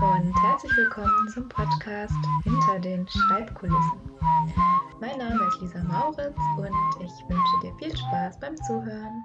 und herzlich willkommen zum Podcast Hinter den Schreibkulissen. Mein Name ist Lisa Mauritz und ich wünsche dir viel Spaß beim Zuhören.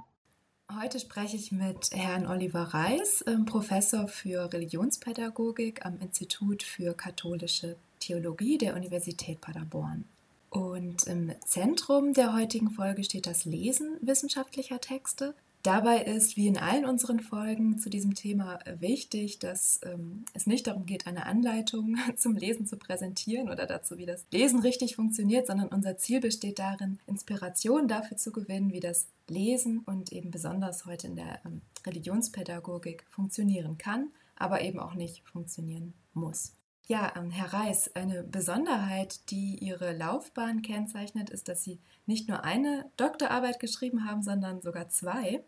Heute spreche ich mit Herrn Oliver Reis, ähm, Professor für Religionspädagogik am Institut für katholische Theologie der Universität Paderborn. Und im Zentrum der heutigen Folge steht das Lesen wissenschaftlicher Texte. Dabei ist, wie in allen unseren Folgen zu diesem Thema, wichtig, dass ähm, es nicht darum geht, eine Anleitung zum Lesen zu präsentieren oder dazu, wie das Lesen richtig funktioniert, sondern unser Ziel besteht darin, Inspiration dafür zu gewinnen, wie das Lesen und eben besonders heute in der ähm, Religionspädagogik funktionieren kann, aber eben auch nicht funktionieren muss. Ja, ähm, Herr Reis, eine Besonderheit, die Ihre Laufbahn kennzeichnet, ist, dass Sie nicht nur eine Doktorarbeit geschrieben haben, sondern sogar zwei.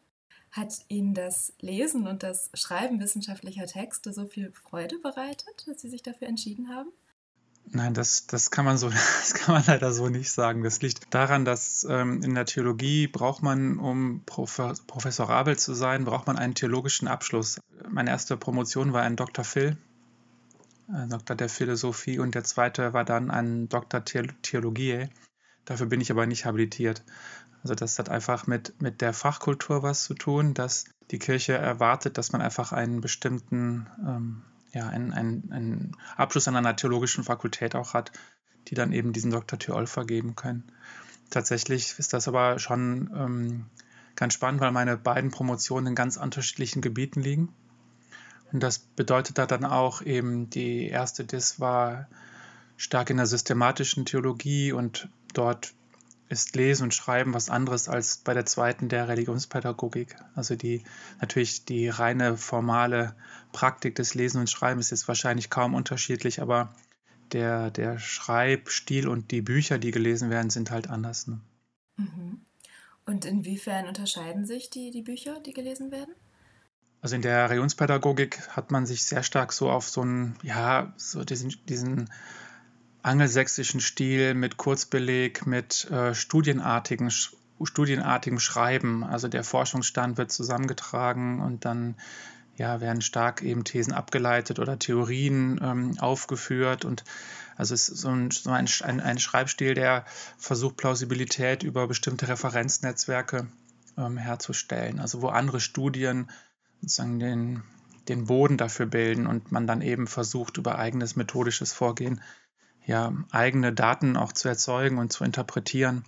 Hat Ihnen das Lesen und das Schreiben wissenschaftlicher Texte so viel Freude bereitet, dass Sie sich dafür entschieden haben? Nein, das, das, kann man so, das kann man leider so nicht sagen. Das liegt daran, dass ähm, in der Theologie braucht man, um professorabel zu sein, braucht man einen theologischen Abschluss. Meine erste Promotion war ein Dr. Phil, ein Doktor der Philosophie, und der zweite war dann ein Doktor Theologie. Dafür bin ich aber nicht habilitiert. Also das hat einfach mit, mit der Fachkultur was zu tun, dass die Kirche erwartet, dass man einfach einen bestimmten, ähm, ja, einen, einen, einen Abschluss an einer theologischen Fakultät auch hat, die dann eben diesen Dr. Theol vergeben können. Tatsächlich ist das aber schon ähm, ganz spannend, weil meine beiden Promotionen in ganz unterschiedlichen Gebieten liegen. Und das bedeutet da dann auch eben, die erste Dis war stark in der systematischen Theologie und dort ist Lesen und Schreiben was anderes als bei der zweiten der Religionspädagogik. Also die natürlich die reine formale Praktik des Lesen und Schreibens ist wahrscheinlich kaum unterschiedlich, aber der, der Schreibstil und die Bücher, die gelesen werden, sind halt anders. Ne? Mhm. Und inwiefern unterscheiden sich die, die Bücher, die gelesen werden? Also in der Religionspädagogik hat man sich sehr stark so auf so einen, ja, so diesen, diesen angelsächsischen Stil mit Kurzbeleg, mit äh, studienartigen, studienartigem Schreiben. Also der Forschungsstand wird zusammengetragen und dann ja, werden stark eben Thesen abgeleitet oder Theorien ähm, aufgeführt. Und also es ist so ein, so ein, ein, Schreibstil, der versucht, Plausibilität über bestimmte Referenznetzwerke ähm, herzustellen. Also wo andere Studien sozusagen den, den Boden dafür bilden und man dann eben versucht, über eigenes methodisches Vorgehen ja, eigene Daten auch zu erzeugen und zu interpretieren.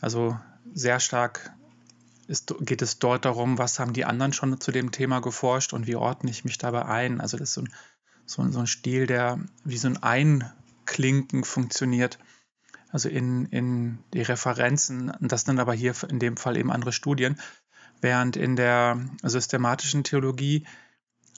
Also sehr stark ist, geht es dort darum, was haben die anderen schon zu dem Thema geforscht und wie ordne ich mich dabei ein. Also das ist so ein, so ein, so ein Stil, der wie so ein Einklinken funktioniert. Also in, in die Referenzen, das sind aber hier in dem Fall eben andere Studien, während in der systematischen Theologie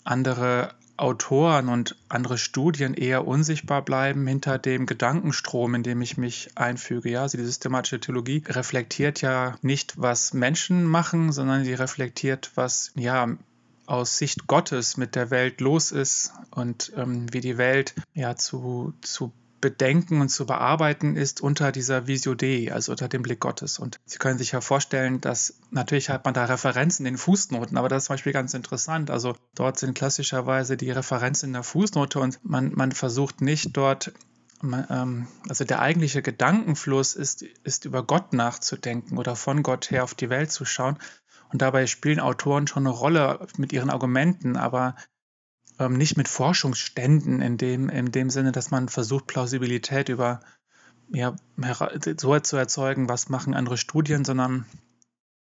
andere Autoren und andere Studien eher unsichtbar bleiben hinter dem Gedankenstrom, in dem ich mich einfüge. Ja, also die systematische Theologie reflektiert ja nicht, was Menschen machen, sondern sie reflektiert, was ja aus Sicht Gottes mit der Welt los ist und ähm, wie die Welt ja zu, zu bedenken und zu bearbeiten ist unter dieser Visio Dei, also unter dem Blick Gottes. Und Sie können sich ja vorstellen, dass natürlich hat man da Referenzen in den Fußnoten, aber das ist zum Beispiel ganz interessant. Also dort sind klassischerweise die Referenzen in der Fußnote und man, man versucht nicht dort ähm, also der eigentliche Gedankenfluss ist, ist über Gott nachzudenken oder von Gott her auf die Welt zu schauen. Und dabei spielen Autoren schon eine Rolle mit ihren Argumenten, aber ähm, nicht mit Forschungsständen in dem, in dem Sinne, dass man versucht, Plausibilität über ja, so zu erzeugen, was machen andere Studien, sondern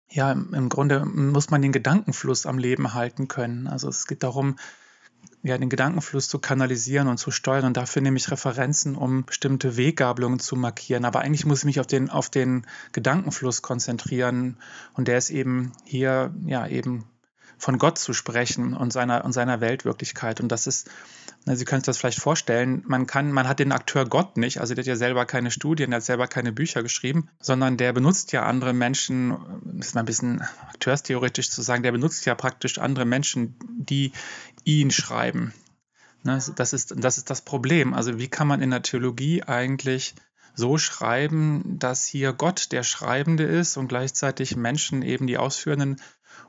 ja, im Grunde muss man den Gedankenfluss am Leben halten können. Also es geht darum, ja, den Gedankenfluss zu kanalisieren und zu steuern. Und dafür nehme ich Referenzen, um bestimmte Weggabelungen zu markieren. Aber eigentlich muss ich mich auf den, auf den Gedankenfluss konzentrieren. Und der ist eben hier, ja, eben von Gott zu sprechen und seiner, und seiner Weltwirklichkeit. Und das ist, Sie können sich das vielleicht vorstellen, man kann, man hat den Akteur Gott nicht, also der hat ja selber keine Studien, der hat selber keine Bücher geschrieben, sondern der benutzt ja andere Menschen, das ist mal ein bisschen akteurstheoretisch zu sagen, der benutzt ja praktisch andere Menschen, die ihn schreiben. Ne, das, ist, das ist das Problem. Also wie kann man in der Theologie eigentlich so schreiben, dass hier Gott der Schreibende ist und gleichzeitig Menschen eben die ausführenden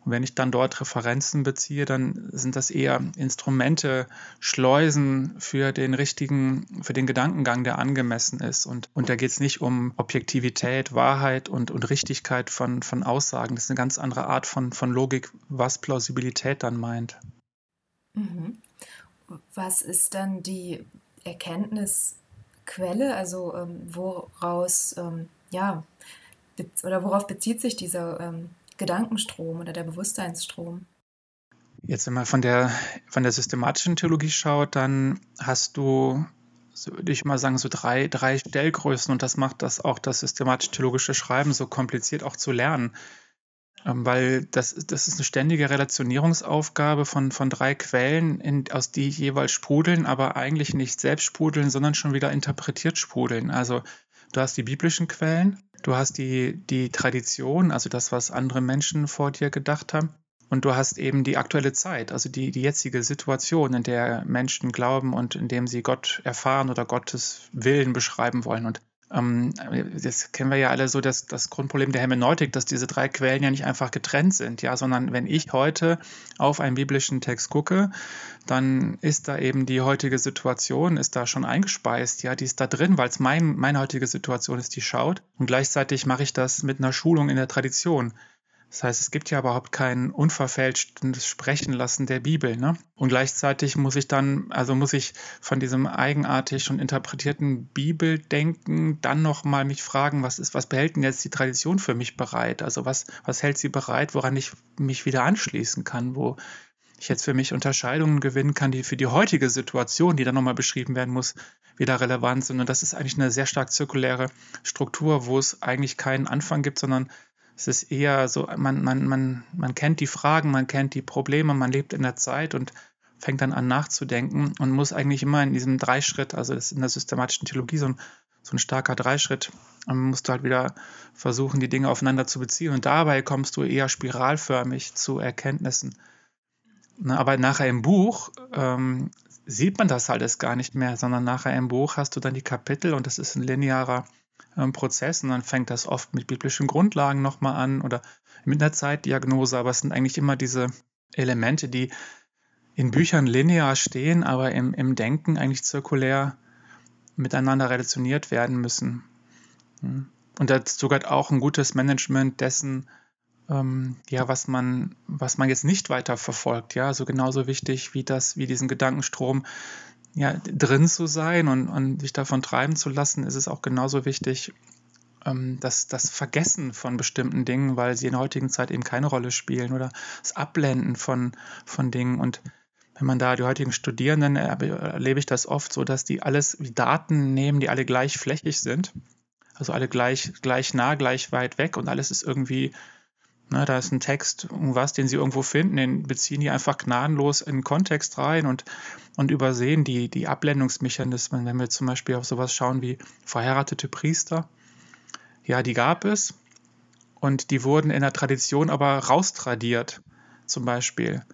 Und wenn ich dann dort Referenzen beziehe, dann sind das eher Instrumente, Schleusen für den richtigen, für den Gedankengang, der angemessen ist. Und, und da geht es nicht um Objektivität, Wahrheit und, und Richtigkeit von, von Aussagen. Das ist eine ganz andere Art von, von Logik, was Plausibilität dann meint. Mhm. Was ist dann die Erkenntnisquelle, also ähm, woraus, ähm, ja, oder worauf bezieht sich dieser ähm, Gedankenstrom oder der Bewusstseinsstrom? Jetzt, wenn man von der, von der systematischen Theologie schaut, dann hast du, so würde ich mal sagen, so drei, drei Stellgrößen und das macht das auch das systematisch-theologische Schreiben so kompliziert auch zu lernen. Ähm, weil das, das ist eine ständige Relationierungsaufgabe von, von drei Quellen, in, aus die jeweils sprudeln, aber eigentlich nicht selbst sprudeln, sondern schon wieder interpretiert sprudeln. Also du hast die biblischen Quellen, Du hast die, die Tradition, also das, was andere Menschen vor dir gedacht haben. Und du hast eben die aktuelle Zeit, also die, die jetzige Situation, in der Menschen glauben und in dem sie Gott erfahren oder Gottes Willen beschreiben wollen. Und das kennen wir ja alle so, dass das Grundproblem der Hermeneutik, dass diese drei Quellen ja nicht einfach getrennt sind, ja, sondern wenn ich heute auf einen biblischen Text gucke, dann ist da eben die heutige Situation, ist da schon eingespeist, ja, die ist da drin, weil es mein, meine heutige Situation ist, die schaut. Und gleichzeitig mache ich das mit einer Schulung in der Tradition. Das heißt, es gibt ja überhaupt kein unverfälschtes Sprechen lassen der Bibel. Ne? Und gleichzeitig muss ich dann, also muss ich von diesem eigenartig und interpretierten Bibeldenken dann nochmal mich fragen, was ist, was behält denn jetzt die Tradition für mich bereit? Also was, was hält sie bereit, woran ich mich wieder anschließen kann, wo ich jetzt für mich Unterscheidungen gewinnen kann, die für die heutige Situation, die dann nochmal beschrieben werden muss, wieder relevant sind. Und das ist eigentlich eine sehr stark zirkuläre Struktur, wo es eigentlich keinen Anfang gibt, sondern es ist eher so, man, man, man, man kennt die Fragen, man kennt die Probleme, man lebt in der Zeit und fängt dann an nachzudenken und muss eigentlich immer in diesem Dreischritt, also das ist in der systematischen Theologie so ein, so ein starker Dreischritt, man musst du halt wieder versuchen, die Dinge aufeinander zu beziehen und dabei kommst du eher spiralförmig zu Erkenntnissen. Na, aber nachher im Buch ähm, sieht man das alles gar nicht mehr, sondern nachher im Buch hast du dann die Kapitel und das ist ein linearer ähm, Prozess und dann fängt das oft mit biblischen Grundlagen nochmal an oder mit einer Zeitdiagnose, aber es sind eigentlich immer diese Elemente, die in Büchern linear stehen, aber im, im Denken eigentlich zirkulär miteinander relationiert werden müssen. Hm. Und dazu gehört auch ein gutes Management dessen, ähm, ja, was man, was man jetzt nicht weiter verfolgt, ja, so genauso wichtig wie das, wie diesen Gedankenstrom ja, drin zu sein und, und sich davon treiben zu lassen, ist es auch genauso wichtig, ähm, das, das Vergessen von bestimmten Dingen, weil sie in der heutigen Zeit eben keine Rolle spielen oder das Abblenden von, von Dingen. Und wenn man da die heutigen Studierenden, erlebe ich das oft so, dass die alles wie Daten nehmen, die alle gleich flächig sind. Also alle gleich, gleich nah, gleich weit weg und alles ist irgendwie Ne, da ist ein Text, irgendwas, den sie irgendwo finden, den beziehen die einfach gnadenlos in den Kontext rein und, und übersehen die, die Abblendungsmechanismen. Wenn wir zum Beispiel auf sowas schauen wie verheiratete Priester, ja, die gab es und die wurden in der Tradition aber raustradiert, zum Beispiel.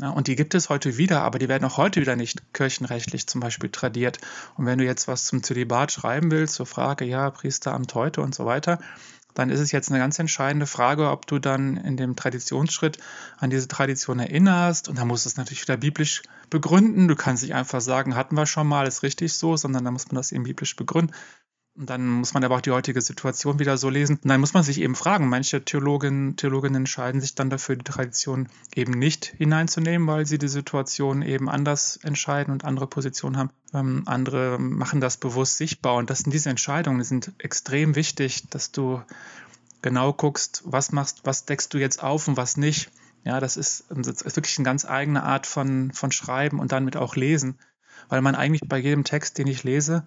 Ja, und die gibt es heute wieder, aber die werden auch heute wieder nicht kirchenrechtlich zum Beispiel tradiert. Und wenn du jetzt was zum Zölibat schreiben willst, zur Frage, ja, Priesteramt heute und so weiter, dann ist es jetzt eine ganz entscheidende Frage, ob du dann in dem Traditionsschritt an diese Tradition erinnerst. Und da musst du es natürlich wieder biblisch begründen. Du kannst nicht einfach sagen, hatten wir schon mal, ist richtig so, sondern da muss man das eben biblisch begründen. Und dann muss man aber auch die heutige Situation wieder so lesen. Und dann muss man sich eben fragen, manche Theologinnen, Theologinnen entscheiden sich dann dafür, die Tradition eben nicht hineinzunehmen, weil sie die Situation eben anders entscheiden und andere Positionen haben. Ähm, andere machen das bewusst sichtbar. Und das sind diese Entscheidungen, die sind extrem wichtig, dass du genau guckst, was machst, was deckst du jetzt auf und was nicht. Ja, das ist, das ist wirklich eine ganz eigene Art von, von Schreiben und dann mit auch Lesen. Weil man eigentlich bei jedem Text, den ich lese,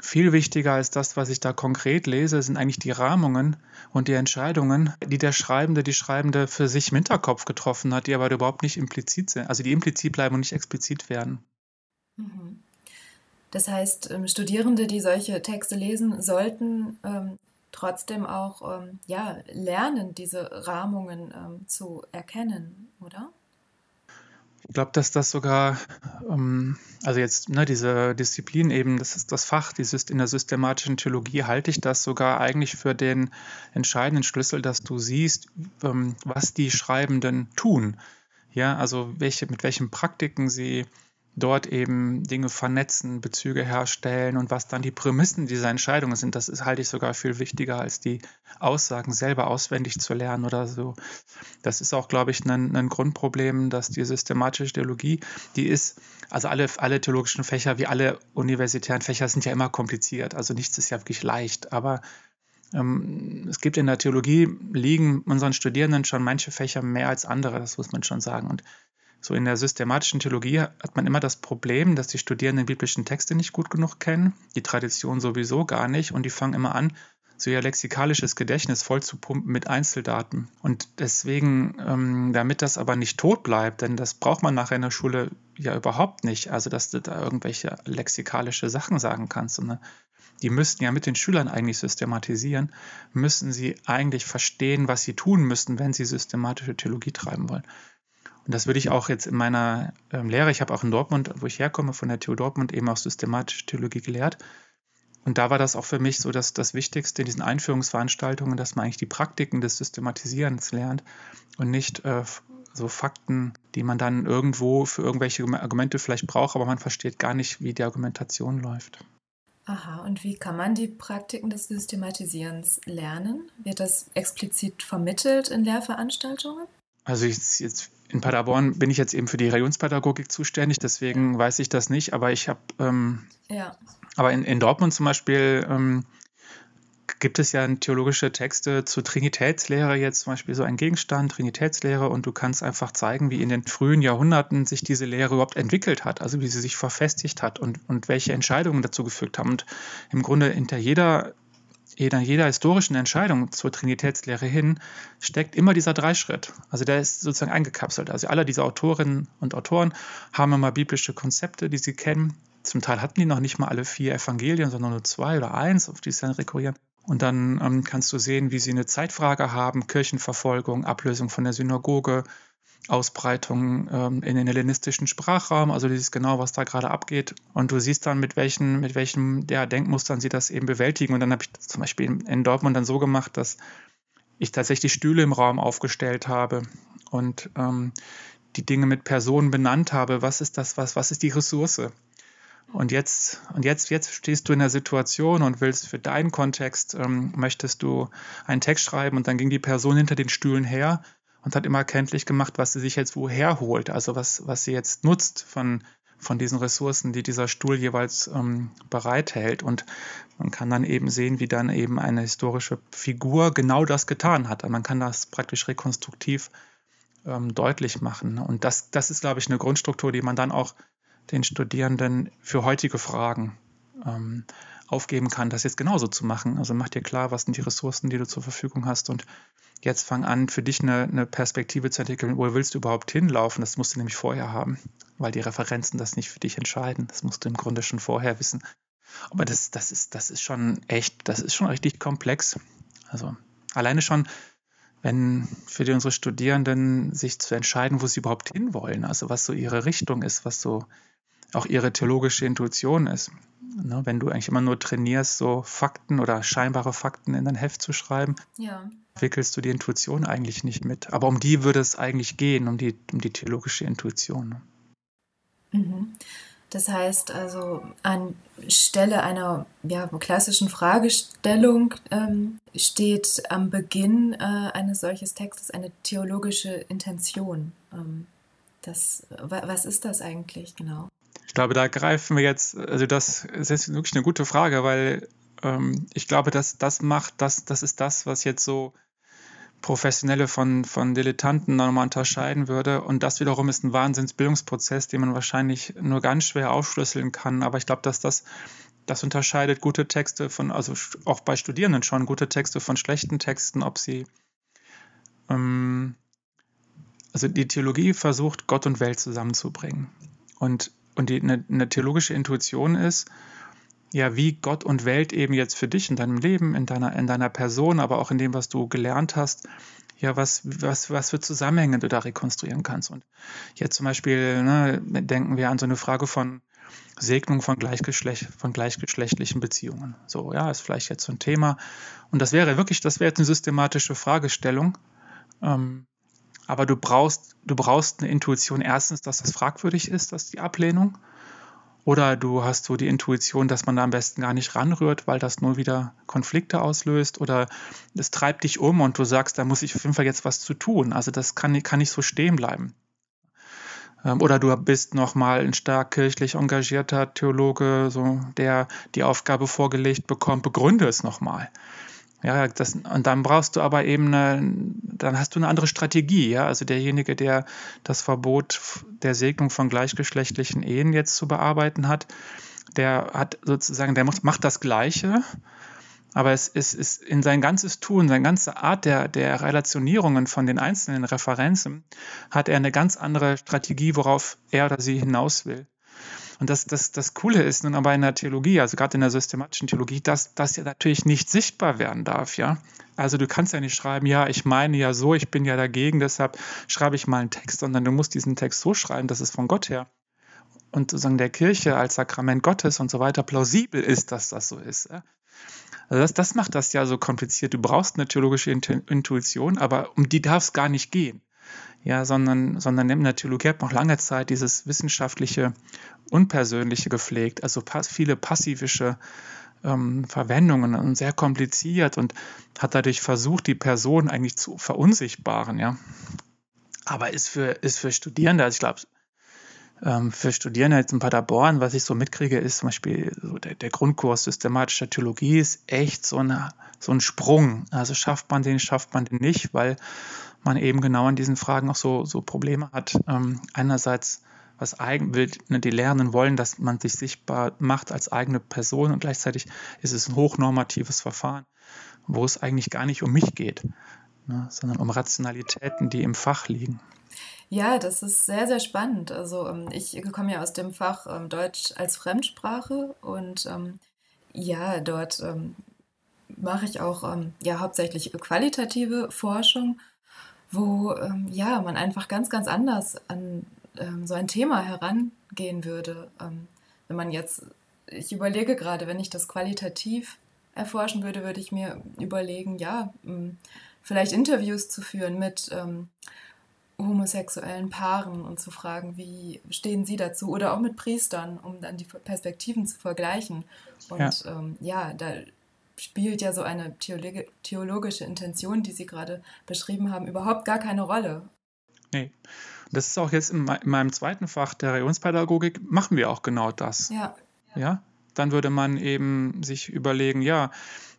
viel wichtiger als das, was ich da konkret lese, sind eigentlich die Rahmungen und die Entscheidungen, die der Schreibende, die Schreibende für sich im Hinterkopf getroffen hat, die aber überhaupt nicht implizit sind, also die implizit bleiben und nicht explizit werden. Mhm. Das heißt, ähm, Studierende, die solche Texte lesen, sollten ähm, trotzdem auch ähm, ja, lernen, diese Rahmungen ähm, zu erkennen, oder? Ich glaube, dass das sogar, ähm, also jetzt ne, diese Disziplin eben, das ist das Fach, dieses in der systematischen Theologie halte ich das sogar eigentlich für den entscheidenden Schlüssel, dass du siehst, ähm, was die Schreibenden tun. Ja, also welche, mit welchen Praktiken sie dort eben Dinge vernetzen, Bezüge herstellen und was dann die Prämissen dieser Entscheidungen sind, das ist, halte ich sogar viel wichtiger, als die Aussagen selber auswendig zu lernen oder so. Das ist auch, glaube ich, ein, ein Grundproblem, dass die systematische Theologie, die ist, also alle, alle theologischen Fächer, wie alle universitären Fächer, sind ja immer kompliziert. Also nichts ist ja wirklich leicht, aber ähm, es gibt in der Theologie, liegen unseren Studierenden schon manche Fächer mehr als andere, das muss man schon sagen. Und so in der systematischen Theologie hat man immer das Problem, dass die Studierenden biblischen Texte nicht gut genug kennen, die Tradition sowieso gar nicht und die fangen immer an, so ihr lexikalisches Gedächtnis voll zu pumpen mit Einzeldaten. Und deswegen, ähm, damit das aber nicht tot bleibt, denn das braucht man nachher in der Schule ja überhaupt nicht, also dass du da irgendwelche lexikalische Sachen sagen kannst, sondern die müssten ja mit den Schülern eigentlich systematisieren, müssen sie eigentlich verstehen, was sie tun müssten, wenn sie systematische Theologie treiben wollen. Und das würde ich auch jetzt in meiner ähm, Lehre, ich habe auch in Dortmund, wo ich herkomme, von der TU Dortmund eben auch systematische Theologie gelehrt. Und da war das auch für mich so dass das Wichtigste in diesen Einführungsveranstaltungen, dass man eigentlich die Praktiken des Systematisierens lernt und nicht äh, so Fakten, die man dann irgendwo für irgendwelche Argumente vielleicht braucht, aber man versteht gar nicht, wie die Argumentation läuft. Aha, und wie kann man die Praktiken des Systematisierens lernen? Wird das explizit vermittelt in Lehrveranstaltungen? Also ich, jetzt in Paderborn bin ich jetzt eben für die Religionspädagogik zuständig, deswegen weiß ich das nicht, aber ich habe, ähm, ja. aber in, in Dortmund zum Beispiel ähm, gibt es ja theologische Texte zur Trinitätslehre jetzt zum Beispiel so ein Gegenstand, Trinitätslehre, und du kannst einfach zeigen, wie in den frühen Jahrhunderten sich diese Lehre überhaupt entwickelt hat, also wie sie sich verfestigt hat und, und welche Entscheidungen dazu gefügt haben. Und im Grunde hinter jeder jeder, jeder historischen Entscheidung zur Trinitätslehre hin steckt immer dieser Dreischritt. Also der ist sozusagen eingekapselt. Also alle diese Autorinnen und Autoren haben immer biblische Konzepte, die sie kennen. Zum Teil hatten die noch nicht mal alle vier Evangelien, sondern nur zwei oder eins, auf die sie dann rekurrieren. Und dann ähm, kannst du sehen, wie sie eine Zeitfrage haben, Kirchenverfolgung, Ablösung von der Synagoge, Ausbreitung ähm, in den hellenistischen Sprachraum, also dieses genau, was da gerade abgeht. Und du siehst dann, mit welchen, mit welchen ja, Denkmustern sie das eben bewältigen. Und dann habe ich zum Beispiel in, in Dortmund dann so gemacht, dass ich tatsächlich Stühle im Raum aufgestellt habe und ähm, die Dinge mit Personen benannt habe. Was ist das, was, was ist die Ressource? Und jetzt, und jetzt, jetzt stehst du in der Situation und willst für deinen Kontext, ähm, möchtest du einen Text schreiben und dann ging die Person hinter den Stühlen her und hat immer kenntlich gemacht, was sie sich jetzt woher holt, also was, was sie jetzt nutzt von, von diesen Ressourcen, die dieser Stuhl jeweils ähm, bereithält. Und man kann dann eben sehen, wie dann eben eine historische Figur genau das getan hat. Und man kann das praktisch rekonstruktiv ähm, deutlich machen. Und das, das ist, glaube ich, eine Grundstruktur, die man dann auch den Studierenden für heutige Fragen ähm, aufgeben kann, das jetzt genauso zu machen. Also mach dir klar, was sind die Ressourcen, die du zur Verfügung hast und jetzt fang an, für dich eine, eine Perspektive zu entwickeln, wo willst du überhaupt hinlaufen? Das musst du nämlich vorher haben, weil die Referenzen das nicht für dich entscheiden. Das musst du im Grunde schon vorher wissen. Aber das, das, ist, das ist schon echt, das ist schon richtig komplex. Also alleine schon, wenn für die, unsere Studierenden sich zu entscheiden, wo sie überhaupt hinwollen, also was so ihre Richtung ist, was so auch ihre theologische Intuition ist. Ne, wenn du eigentlich immer nur trainierst, so Fakten oder scheinbare Fakten in dein Heft zu schreiben, ja. entwickelst du die Intuition eigentlich nicht mit. Aber um die würde es eigentlich gehen, um die, um die theologische Intuition. Mhm. Das heißt also, anstelle einer ja, klassischen Fragestellung ähm, steht am Beginn äh, eines solches Textes eine theologische Intention. Ähm, das, was ist das eigentlich genau? Ich glaube, da greifen wir jetzt, also das, ist wirklich eine gute Frage, weil ähm, ich glaube, dass das macht, das, das ist das, was jetzt so Professionelle von, von Dilettanten nochmal unterscheiden würde. Und das wiederum ist ein Wahnsinnsbildungsprozess, den man wahrscheinlich nur ganz schwer aufschlüsseln kann. Aber ich glaube, dass das, das unterscheidet gute Texte von, also auch bei Studierenden schon, gute Texte von schlechten Texten, ob sie, ähm, also die Theologie versucht, Gott und Welt zusammenzubringen. Und und die, eine, eine theologische Intuition ist, ja, wie Gott und Welt eben jetzt für dich in deinem Leben, in deiner, in deiner Person, aber auch in dem, was du gelernt hast, ja, was, was, was für Zusammenhänge du da rekonstruieren kannst. Und jetzt zum Beispiel ne, denken wir an so eine Frage von Segnung von, Gleichgeschlecht, von gleichgeschlechtlichen Beziehungen. So, ja, ist vielleicht jetzt so ein Thema. Und das wäre wirklich, das wäre jetzt eine systematische Fragestellung. Ähm, aber du brauchst, du brauchst eine Intuition erstens, dass das fragwürdig ist, dass die Ablehnung. Oder du hast so die Intuition, dass man da am besten gar nicht ranrührt, weil das nur wieder Konflikte auslöst. Oder es treibt dich um und du sagst, da muss ich auf jeden Fall jetzt was zu tun. Also das kann, kann nicht so stehen bleiben. Ähm, oder du bist nochmal ein stark kirchlich engagierter Theologe, so, der die Aufgabe vorgelegt bekommt, begründe es nochmal. Ja, das, und dann brauchst du aber eben eine, dann hast du eine andere Strategie, ja. Also derjenige, der das Verbot der Segnung von gleichgeschlechtlichen Ehen jetzt zu bearbeiten hat, der hat sozusagen, der macht das Gleiche, aber es ist, ist in sein ganzes Tun, seine ganze Art der, der Relationierungen von den einzelnen Referenzen, hat er eine ganz andere Strategie, worauf er oder sie hinaus will. Und das, das, das Coole ist nun aber in der Theologie, also gerade in der systematischen Theologie, dass das ja natürlich nicht sichtbar werden darf, ja. Also du kannst ja nicht schreiben, ja, ich meine ja so, ich bin ja dagegen, deshalb schreibe ich mal einen Text, sondern du musst diesen Text so schreiben, dass es von Gott her und sozusagen der Kirche als Sakrament Gottes und so weiter plausibel ist, dass das so ist. Ja? Also das, das macht das ja so kompliziert. Du brauchst eine theologische Intuition, aber um die darf es gar nicht gehen ja, sondern, sondern in der Theologie hat noch lange Zeit dieses wissenschaftliche, unpersönliche gepflegt, also viele passivische ähm, Verwendungen und sehr kompliziert und hat dadurch versucht, die Person eigentlich zu verunsichtbaren, ja. Aber ist für, ist für Studierende, also ich glaube, ähm, für Studierende jetzt in Paderborn, was ich so mitkriege, ist zum Beispiel so der, der Grundkurs systematischer Theologie ist echt so, eine, so ein Sprung. Also schafft man den, schafft man den nicht, weil man eben genau an diesen Fragen auch so, so Probleme hat. Ähm, einerseits, was eigen will, ne, die Lernen wollen, dass man sich sichtbar macht als eigene Person und gleichzeitig ist es ein hochnormatives Verfahren, wo es eigentlich gar nicht um mich geht, ne, sondern um Rationalitäten, die im Fach liegen. Ja, das ist sehr, sehr spannend. Also ähm, ich komme ja aus dem Fach ähm, Deutsch als Fremdsprache und ähm, ja, dort ähm, mache ich auch ähm, ja hauptsächlich qualitative Forschung wo ähm, ja man einfach ganz, ganz anders an ähm, so ein Thema herangehen würde. Ähm, wenn man jetzt, ich überlege gerade, wenn ich das qualitativ erforschen würde, würde ich mir überlegen, ja, ähm, vielleicht Interviews zu führen mit ähm, homosexuellen Paaren und zu fragen, wie stehen sie dazu oder auch mit Priestern, um dann die Perspektiven zu vergleichen. Und ja, ähm, ja da spielt ja so eine theologische Intention, die Sie gerade beschrieben haben, überhaupt gar keine Rolle. Nee. Das ist auch jetzt in, meinem zweiten Fach der Religionspädagogik, machen wir auch genau das. Ja. Ja, dann würde man eben sich überlegen, ja,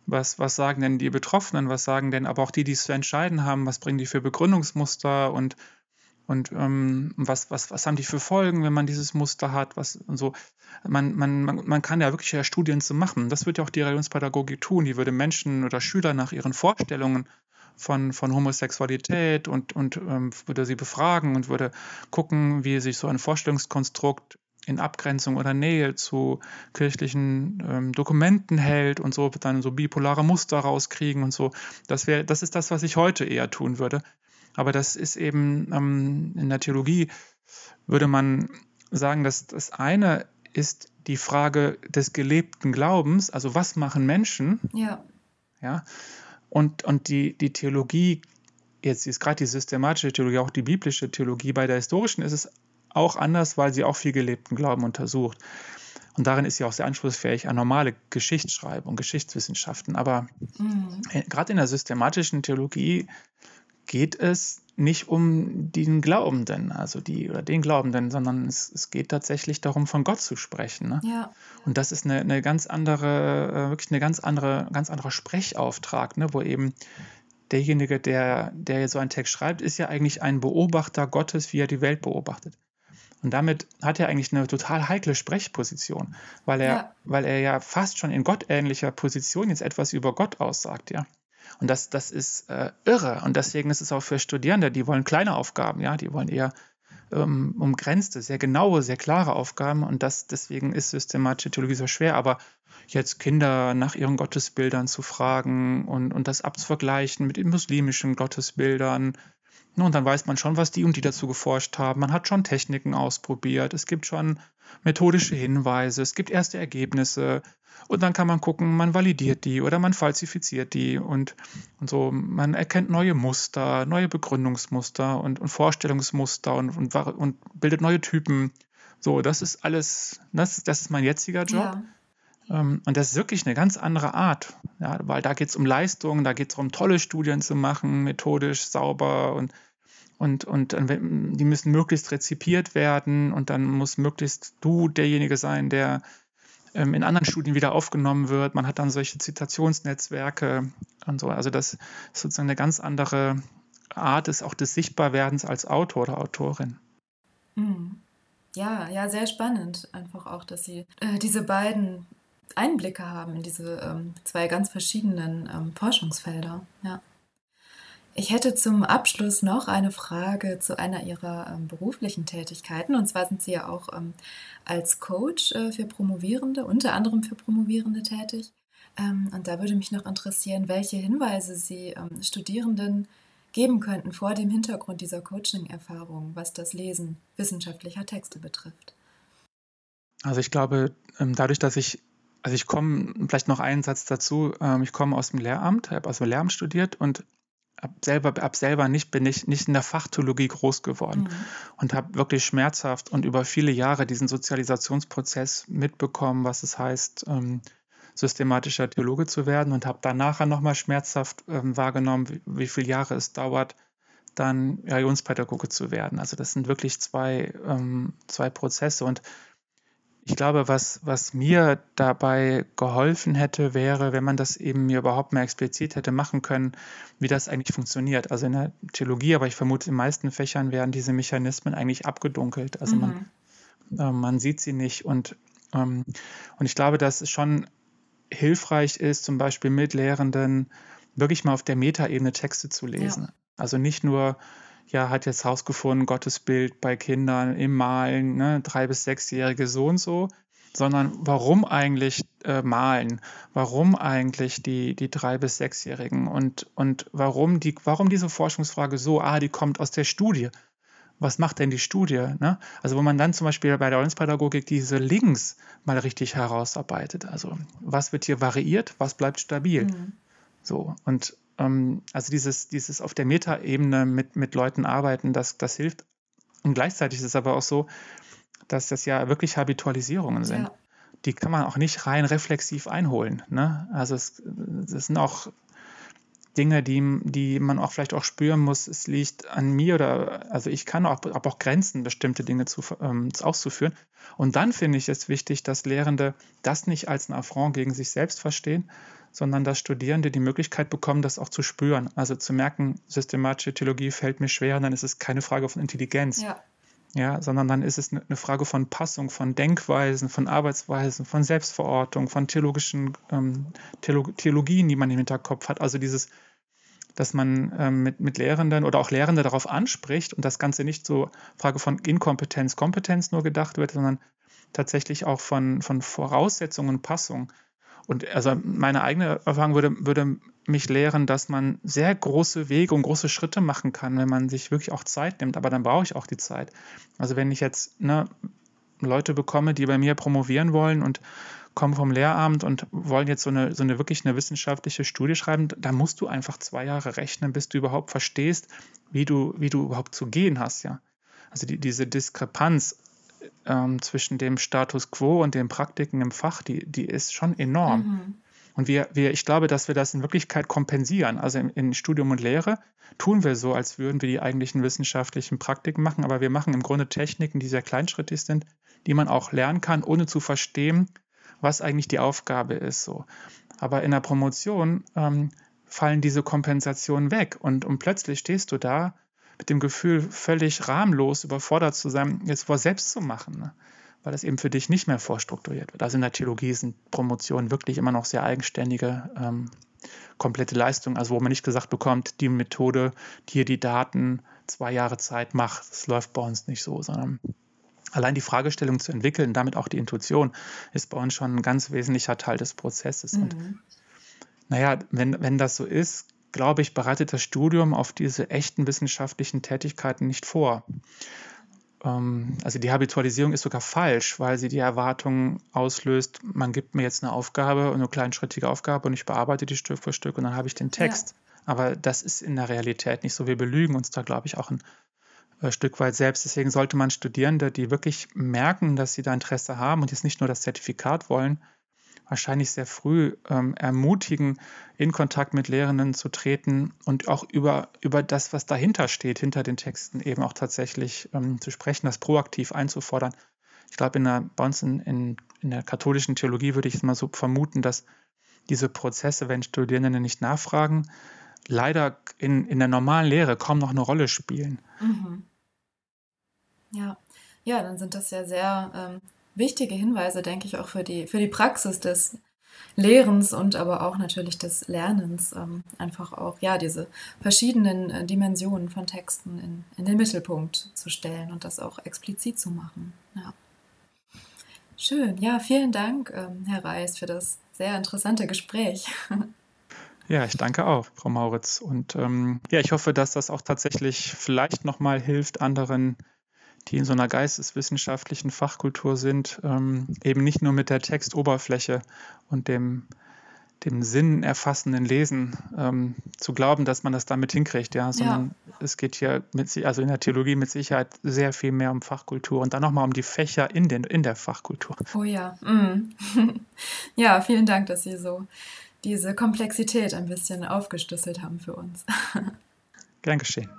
was, was sagen denn die Betroffenen, was sagen denn aber auch die, die es zu entscheiden haben, was bringen die für Begründungsmuster und und ähm, was, was, was haben die für Folgen, wenn man dieses Muster hat, was und so. Man, man, man kann ja wirklich ja Studien zu machen. Das würde ja auch die Religionspädagogik tun. Die würde Menschen oder Schüler nach ihren Vorstellungen von, von Homosexualität und, und ähm, würde sie befragen und würde gucken, wie sich so ein Vorstellungskonstrukt in Abgrenzung oder Nähe zu kirchlichen ähm, Dokumenten hält und so dann so bipolare Muster rauskriegen und so. Das wäre, das ist das, was ich heute eher tun würde. Aber das ist eben ähm, in der Theologie, würde man sagen, dass das eine ist die Frage des gelebten Glaubens, also was machen Menschen? Ja. Ja. Und, und die, die Theologie, jetzt ist gerade die systematische Theologie, auch die biblische Theologie, bei der historischen ist es auch anders, weil sie auch viel gelebten Glauben untersucht. Und darin ist sie auch sehr anspruchsfähig an normale Geschichtsschreibung, Geschichtswissenschaften. Aber mhm. gerade in der systematischen Theologie geht es nicht um den Glaubenden, also die oder den Glaubenden, sondern es, es geht tatsächlich darum, von Gott zu sprechen. Ne? Ja. Und das ist eine, eine ganz andere, äh, wirklich eine ganz andere, ganz anderer Sprechauftrag, ne? wo eben derjenige, der, der so einen Text schreibt, ist ja eigentlich ein Beobachter Gottes, wie er die Welt beobachtet. Und damit hat er eigentlich eine total heikle Sprechposition, weil er, ja. weil er ja fast schon in gottähnlicher Position jetzt etwas über Gott aussagt, ja. Und das, das ist äh, irre. Und deswegen ist es auch für Studierende, die wollen kleine Aufgaben, ja, die wollen eher ähm, umgrenzte, sehr genaue, sehr klare Aufgaben und das, deswegen ist systematische Theologie so schwer, aber jetzt Kinder nach ihren Gottesbildern zu fragen und, und das abzuvergleichen mit den muslimischen Gottesbildern, und dann weiß man schon, was die und die dazu geforscht haben. Man hat schon Techniken ausprobiert. Es gibt schon methodische Hinweise. Es gibt erste Ergebnisse. Und dann kann man gucken, man validiert die oder man falsifiziert die und, und so. Man erkennt neue Muster, neue Begründungsmuster und, und Vorstellungsmuster und, und, und, bildet neue Typen. So, das ist alles, das, das ist mein jetziger Job. Ja. Ähm, und das ist wirklich eine ganz andere Art, ja, weil da geht es um Leistung, da geht es darum, tolle Studien zu machen, methodisch, sauber und, und, und die müssen möglichst rezipiert werden und dann muss möglichst du derjenige sein, der ähm, in anderen Studien wieder aufgenommen wird. Man hat dann solche Zitationsnetzwerke und so. Also das ist sozusagen eine ganz andere Art ist auch des Sichtbarwerdens als Autor oder Autorin. Mhm. Ja, ja, sehr spannend. Einfach auch, dass Sie äh, diese beiden Einblicke haben in diese ähm, zwei ganz verschiedenen ähm, Forschungsfelder. Ja. Ich hätte zum Abschluss noch eine Frage zu einer Ihrer ähm, beruflichen Tätigkeiten. Und zwar sind Sie ja auch ähm, als Coach äh, für Promovierende, unter anderem für Promovierende tätig. Ähm, und da würde mich noch interessieren, welche Hinweise Sie ähm, Studierenden geben könnten vor dem Hintergrund dieser Coaching-Erfahrung, was das Lesen wissenschaftlicher Texte betrifft. Also ich glaube, dadurch, dass ich also ich komme, vielleicht noch einen Satz dazu, ähm, ich komme aus dem Lehramt, habe aus dem Lehramt studiert und ab selber, ab selber nicht, bin ich nicht in der Fachtheologie groß geworden mhm. und habe wirklich schmerzhaft und über viele Jahre diesen Sozialisationsprozess mitbekommen, was es heißt, ähm, systematischer Theologe zu werden und habe dann nachher nochmal schmerzhaft ähm, wahrgenommen, wie, wie viele Jahre es dauert, dann Religionspädagoge zu werden. Also das sind wirklich zwei, ähm, zwei Prozesse und ich glaube, was, was mir dabei geholfen hätte, wäre, wenn man das eben mir überhaupt mehr explizit hätte machen können, wie das eigentlich funktioniert. Also in der Theologie, aber ich vermute, in den meisten Fächern werden diese Mechanismen eigentlich abgedunkelt. Also mhm. man, äh, man sieht sie nicht. Und, ähm, und ich glaube, dass es schon hilfreich ist, zum Beispiel mit Lehrenden wirklich mal auf der Metaebene Texte zu lesen. Ja. Also nicht nur ja, hat jetzt herausgefunden, Gottesbild bei Kindern im Malen, ne, drei- bis sechsjährige so und so, sondern warum eigentlich äh, malen? Warum eigentlich die, die drei- bis sechsjährigen? Und, und warum, die, warum diese Forschungsfrage so? Ah, die kommt aus der Studie. Was macht denn die Studie? Ne? Also, wo man dann zum Beispiel bei der Ordenspädagogik diese Links mal richtig herausarbeitet. Also, was wird hier variiert? Was bleibt stabil? Mhm. So, und also dieses, dieses auf der Metaebene mit, mit Leuten arbeiten, das, das hilft. Und gleichzeitig ist es aber auch so, dass das ja wirklich Habitualisierungen sind. Ja. Die kann man auch nicht rein reflexiv einholen. Ne? Also es, das sind auch Dinge, die, die man auch vielleicht auch spüren muss, es liegt an mir oder also ich kann auch, auch Grenzen, bestimmte Dinge zu, ähm, auszuführen. Und dann finde ich es wichtig, dass Lehrende das nicht als ein Affront gegen sich selbst verstehen, sondern dass Studierende die Möglichkeit bekommen, das auch zu spüren. Also zu merken, systematische Theologie fällt mir schwer, und dann ist es keine Frage von Intelligenz. Ja. Ja, sondern dann ist es eine Frage von Passung, von Denkweisen, von Arbeitsweisen, von Selbstverortung, von theologischen ähm, Theolog Theologien, die man im Hinterkopf hat. Also dieses, dass man ähm, mit, mit Lehrenden oder auch Lehrende darauf anspricht und das Ganze nicht so Frage von Inkompetenz, Kompetenz nur gedacht wird, sondern tatsächlich auch von, von Voraussetzungen und Passung. Und also meine eigene Erfahrung würde, würde mich lehren, dass man sehr große Wege und große Schritte machen kann, wenn man sich wirklich auch Zeit nimmt. Aber dann brauche ich auch die Zeit. Also wenn ich jetzt ne, Leute bekomme, die bei mir promovieren wollen und kommen vom Lehramt und wollen jetzt so eine, so eine wirklich eine wissenschaftliche Studie schreiben, da musst du einfach zwei Jahre rechnen, bis du überhaupt verstehst, wie du, wie du überhaupt zu gehen hast, ja. Also die, diese Diskrepanz ähm, zwischen dem Status quo und den Praktiken im Fach, die, die ist schon enorm. Mhm. Und wir, wir, ich glaube, dass wir das in Wirklichkeit kompensieren. Also in, in, Studium und Lehre tun wir so, als würden wir die eigentlichen wissenschaftlichen Praktiken machen, aber wir machen im Grunde Techniken, die sehr kleinschrittig sind, die man auch lernen kann, ohne zu verstehen, was eigentlich die Aufgabe ist. So. Aber in der Promotion ähm, fallen diese Kompensationen weg und, und plötzlich stehst du da mit dem Gefühl, völlig rahmenlos überfordert zu sein, jetzt vor selbst zu machen, ne? weil das eben für dich nicht mehr vorstrukturiert wird. Also in der Theologie sind Promotionen wirklich immer noch sehr eigenständige ähm, komplette Leistung, also wo man nicht gesagt bekommt, die Methode, hier die Daten, zwei Jahre Zeit macht, das läuft bei uns nicht so, sondern allein die Fragestellung zu entwickeln, damit auch die Intuition, ist bei uns schon ein ganz wesentlicher Teil des Prozesses. Mhm. Und naja, wenn, wenn das so ist, glaube ich, bereitet das Studium auf diese echten wissenschaftlichen Tätigkeiten nicht vor. Ähm, also die Habitualisierung ist sogar falsch, weil sie die Erwartung auslöst, man gibt mir jetzt eine Aufgabe, eine kleinschrittige Aufgabe und ich bearbeite die Stück für Stück und dann habe ich den Text. Ja. Aber das ist in der Realität nicht so. Wir belügen uns da, glaube ich, auch ein äh, Stück weit selbst. Deswegen sollte man Studierende, die wirklich merken, dass sie da Interesse haben und jetzt nicht nur das Zertifikat wollen, wahrscheinlich sehr früh ähm, ermutigen, in Kontakt mit Lehrenden zu treten und auch über, über das, was dahinter steht, hinter den Texten eben auch tatsächlich ähm, zu sprechen, das proaktiv einzufordern. Ich glaube, in der, bei uns in, in, in der katholischen Theologie würde ich es mal so vermuten, dass diese Prozesse, wenn Studierende nicht nachfragen, leider in, in der normalen Lehre kaum noch eine Rolle spielen. Mhm. Ja. ja, dann sind das ja sehr ähm, wichtige Hinweise, denke ich, auch für die, für die Praxis des Lehrens und aber auch natürlich des Lernens. Ähm, einfach auch, ja, diese verschiedenen äh, Dimensionen von Texten in, in den Mittelpunkt zu stellen und das auch explizit zu machen. Ja. Schön. Ja, vielen Dank, ähm, Herr Reis, für das sehr interessante Gespräch. Ja, ich danke auch, Frau Mauritz. Und ähm, ja, ich hoffe, dass das auch tatsächlich vielleicht nochmal hilft, anderen die in so einer geisteswissenschaftlichen Fachkultur sind, ähm, eben nicht nur mit der Textoberfläche und dem, dem Sinn erfassenden Lesen ähm, zu glauben, dass man das damit hinkriegt, ja, sondern ja. es geht hier mit, also in der Theologie mit Sicherheit sehr viel mehr um Fachkultur und dann nochmal um die Fächer in, den, in der Fachkultur. Oh ja. Mm. ja, vielen Dank, dass Sie so diese Komplexität ein bisschen aufgeschlüsselt haben für uns. Gern geschehen.